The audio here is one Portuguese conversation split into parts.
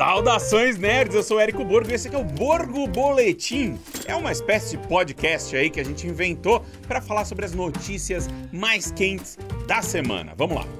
Saudações nerds, eu sou Érico Borgo e esse aqui é o Borgo Boletim. É uma espécie de podcast aí que a gente inventou para falar sobre as notícias mais quentes da semana. Vamos lá.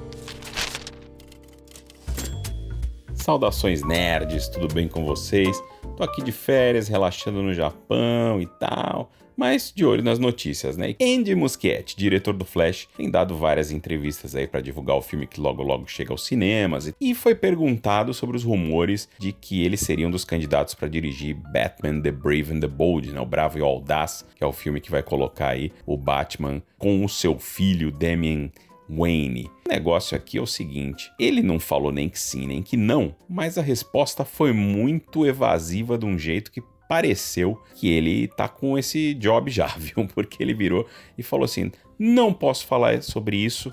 Saudações nerds, tudo bem com vocês? Tô aqui de férias, relaxando no Japão e tal mas de olho nas notícias, né? Andy Muschietti, diretor do Flash, tem dado várias entrevistas aí para divulgar o filme que logo logo chega aos cinemas e foi perguntado sobre os rumores de que ele seria um dos candidatos para dirigir Batman The Brave and the Bold, né? O Bravo e o Audaz, que é o filme que vai colocar aí o Batman com o seu filho Damian Wayne. O negócio aqui é o seguinte: ele não falou nem que sim, nem que não, mas a resposta foi muito evasiva de um jeito que pareceu que ele tá com esse job já, viu? Porque ele virou e falou assim: não posso falar sobre isso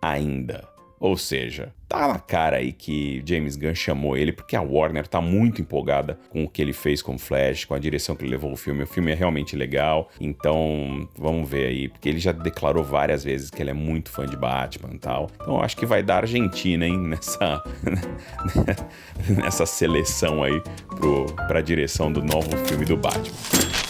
ainda. Ou seja, tá na cara aí que James Gunn chamou ele porque a Warner tá muito empolgada com o que ele fez com Flash, com a direção que ele levou o filme. O filme é realmente legal, então vamos ver aí, porque ele já declarou várias vezes que ele é muito fã de Batman e tal. Então eu acho que vai dar Argentina, hein, nessa nessa seleção aí pro, pra direção do novo filme do Batman.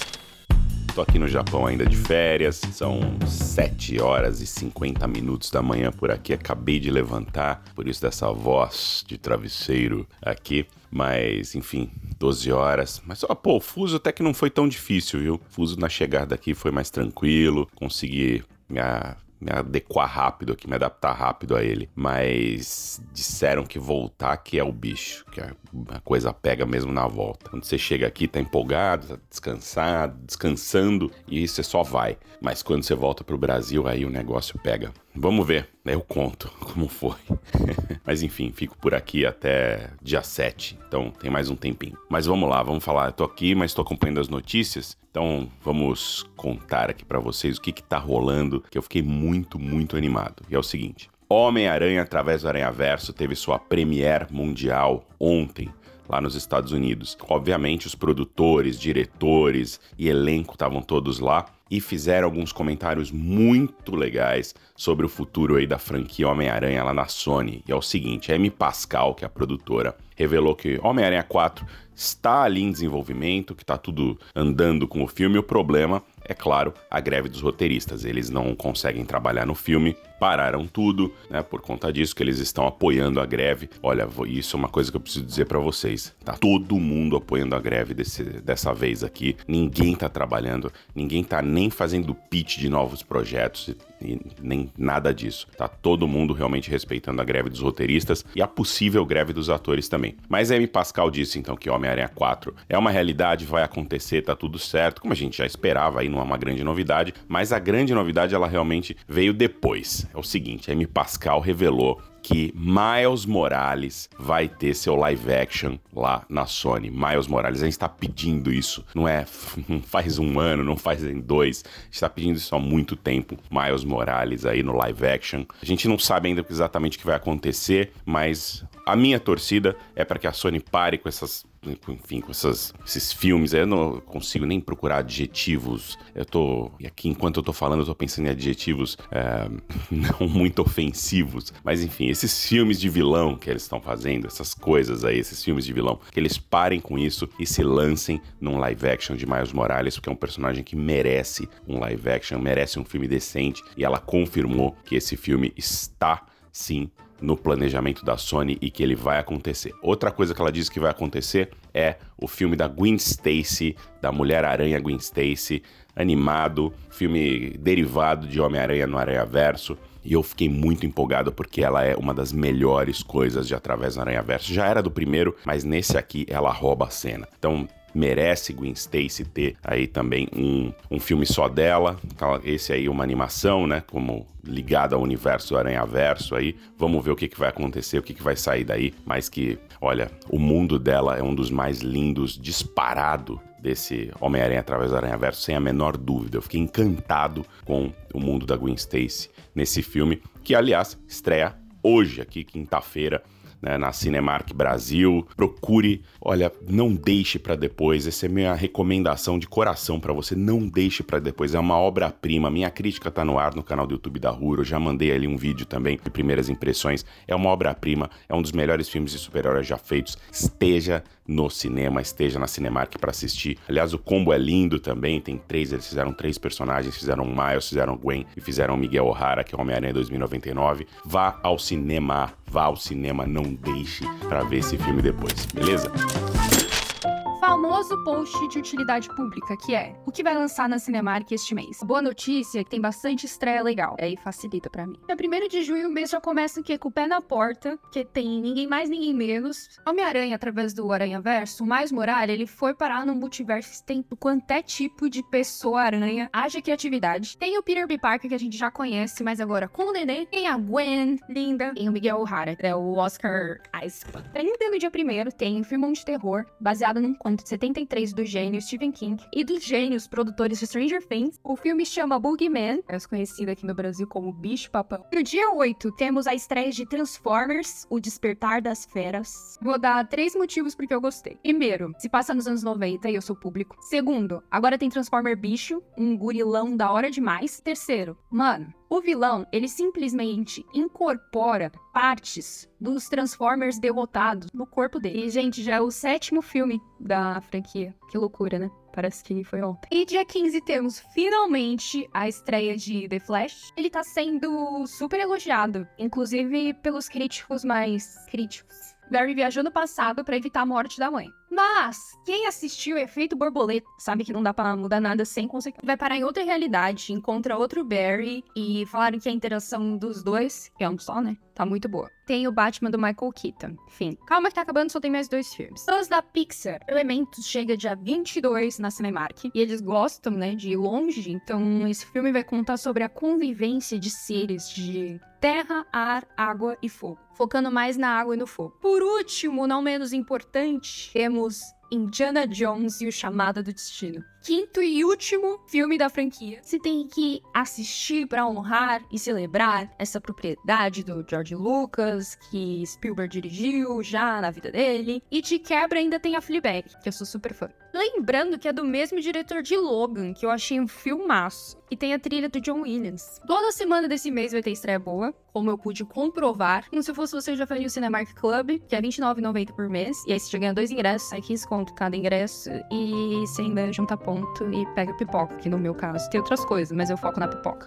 Tô aqui no Japão ainda de férias, são 7 horas e 50 minutos da manhã por aqui. Acabei de levantar, por isso dessa voz de travesseiro aqui. Mas, enfim, 12 horas. Mas, ó, pô, o fuso até que não foi tão difícil, viu? O fuso na chegada aqui foi mais tranquilo, consegui minha me adequar rápido aqui, me adaptar rápido a ele. Mas disseram que voltar que é o bicho, que a coisa pega mesmo na volta. Quando você chega aqui, tá empolgado, tá descansado, descansando, e você só vai. Mas quando você volta pro Brasil, aí o negócio pega. Vamos ver? Eu conto como foi. Mas enfim, fico por aqui até dia 7, então tem mais um tempinho. Mas vamos lá, vamos falar. Eu tô aqui, mas tô acompanhando as notícias, então vamos contar aqui para vocês o que que tá rolando, que eu fiquei muito, muito animado. E é o seguinte: Homem-Aranha através do Aranha Verso teve sua premiere mundial ontem lá nos Estados Unidos. Obviamente, os produtores, diretores e elenco estavam todos lá e fizeram alguns comentários muito legais sobre o futuro aí da franquia Homem-Aranha lá na Sony. E é o seguinte, a Amy Pascal, que é a produtora, revelou que Homem-Aranha 4 está ali em desenvolvimento, que está tudo andando com o filme. O problema é claro, a greve dos roteiristas. Eles não conseguem trabalhar no filme, pararam tudo, né? Por conta disso que eles estão apoiando a greve. Olha, isso é uma coisa que eu preciso dizer para vocês. Tá todo mundo apoiando a greve desse, dessa vez aqui. Ninguém tá trabalhando, ninguém tá nem fazendo pitch de novos projetos e nem nada disso. Tá todo mundo realmente respeitando a greve dos roteiristas e a possível greve dos atores também. Mas Amy Pascal disse então que Homem-Aranha 4 é uma realidade, vai acontecer, tá tudo certo, como a gente já esperava, aí não é uma grande novidade, mas a grande novidade ela realmente veio depois. É o seguinte, a Amy Pascal revelou que Miles Morales vai ter seu live action lá na Sony. Miles Morales, a gente está pedindo isso, não é faz um ano, não faz em dois, está pedindo isso há muito tempo. Miles Morales aí no live action. A gente não sabe ainda exatamente o que vai acontecer, mas a minha torcida é para que a Sony pare com essas enfim, com essas, esses filmes, eu não consigo nem procurar adjetivos. Eu tô. E aqui, enquanto eu tô falando, eu tô pensando em adjetivos é, não muito ofensivos. Mas enfim, esses filmes de vilão que eles estão fazendo, essas coisas aí, esses filmes de vilão, que eles parem com isso e se lancem num live action de Miles Morales, porque é um personagem que merece um live action, merece um filme decente. E ela confirmou que esse filme está sim no planejamento da Sony e que ele vai acontecer. Outra coisa que ela disse que vai acontecer é o filme da Gwen Stacy, da Mulher-Aranha Gwen Stacy, animado, filme derivado de Homem-Aranha no Aranha Verso. E eu fiquei muito empolgado porque ela é uma das melhores coisas de Através do Aranha Verso. Já era do primeiro, mas nesse aqui ela rouba a cena. Então, merece Gwen Stacy ter aí também um, um filme só dela. Então, esse aí uma animação, né? Como ligado ao universo do Aranha Verso aí. Vamos ver o que, que vai acontecer, o que, que vai sair daí. Mas que, olha, o mundo dela é um dos mais lindos, disparado desse Homem-Aranha através do Aranha Verso, sem a menor dúvida. Eu fiquei encantado com o mundo da Gwen Stacy nesse filme, que aliás estreia hoje, aqui, quinta-feira, né, na Cinemark Brasil. Procure, olha, não deixe para depois. Essa é minha recomendação de coração para você. Não deixe para depois. É uma obra-prima. Minha crítica tá no ar no canal do YouTube da Ruro. Já mandei ali um vídeo também de primeiras impressões. É uma obra-prima. É um dos melhores filmes de super-heróis já feitos. Esteja no cinema, esteja na Cinemark para assistir. Aliás, o combo é lindo também. Tem três, eles fizeram três personagens, fizeram Miles, fizeram Gwen e fizeram Miguel O'Hara, que é Homem-Aranha 2099. Vá ao cinema, vá ao cinema, não deixe para ver esse filme depois, beleza? Famoso post de utilidade pública, que é o que vai lançar na Cinemark este mês. Boa notícia é que tem bastante estreia legal. Aí facilita para mim. Na 1 de junho o mês já começa aqui com o pé na porta, que tem ninguém mais, ninguém menos. Homem-Aranha, através do Aranha Verso, o Mais Muralha, ele foi parar no multiverso tem quanto é tipo de pessoa-aranha. Haja criatividade. Tem o Peter B. Parker, que a gente já conhece, mas agora com o Nenê. Tem a Gwen, linda. Tem o Miguel O'Hara, é o Oscar Isaac. 30 no dia primeiro tem um filme de terror, baseado num conto 73 do gênio Stephen King e dos gênios produtores de Stranger Things. O filme chama Boogeyman, é conhecido aqui no Brasil como Bicho Papão. No dia 8, temos a estreia de Transformers, O Despertar das Feras. Vou dar três motivos porque eu gostei. Primeiro, se passa nos anos 90 e eu sou público. Segundo, agora tem Transformer Bicho, um gurilão da hora demais. Terceiro, mano, o vilão, ele simplesmente incorpora partes dos Transformers derrotados no corpo dele. E, gente, já é o sétimo filme da franquia. Que loucura, né? Parece que foi ontem. E dia 15 temos finalmente a estreia de The Flash. Ele tá sendo super elogiado, inclusive pelos críticos mais críticos. Barry viajou no passado para evitar a morte da mãe. Mas, quem assistiu Efeito Borboleta sabe que não dá para mudar nada sem consequência. Vai parar em outra realidade, encontra outro Barry e falaram que a interação dos dois, que é um só, né? Tá muito boa. Tem o Batman do Michael Keaton. Enfim, calma que tá acabando, só tem mais dois filmes. Fãs da Pixar, Elementos chega dia 22 na Cinemark. E eles gostam, né, de ir longe. Então, esse filme vai contar sobre a convivência de seres de terra, ar, água e fogo. Focando mais na água e no fogo. Por último, não menos importante, temos Indiana Jones e o Chamado do Destino quinto e último filme da franquia. Você tem que assistir para honrar e celebrar essa propriedade do George Lucas, que Spielberg dirigiu já na vida dele. E de quebra ainda tem a Fleabag, que eu sou super fã. Lembrando que é do mesmo diretor de Logan, que eu achei um filmaço. E tem a trilha do John Williams. Toda semana desse mês vai ter estreia boa, como eu pude comprovar. Como se fosse você, eu já faria o Cinemark Club, que é R$29,90 por mês. E aí você já ganha dois ingressos, sai 15 conto cada ingresso. E você ainda junta ponto ponto e pega pipoca, que no meu caso tem outras coisas, mas eu foco na pipoca.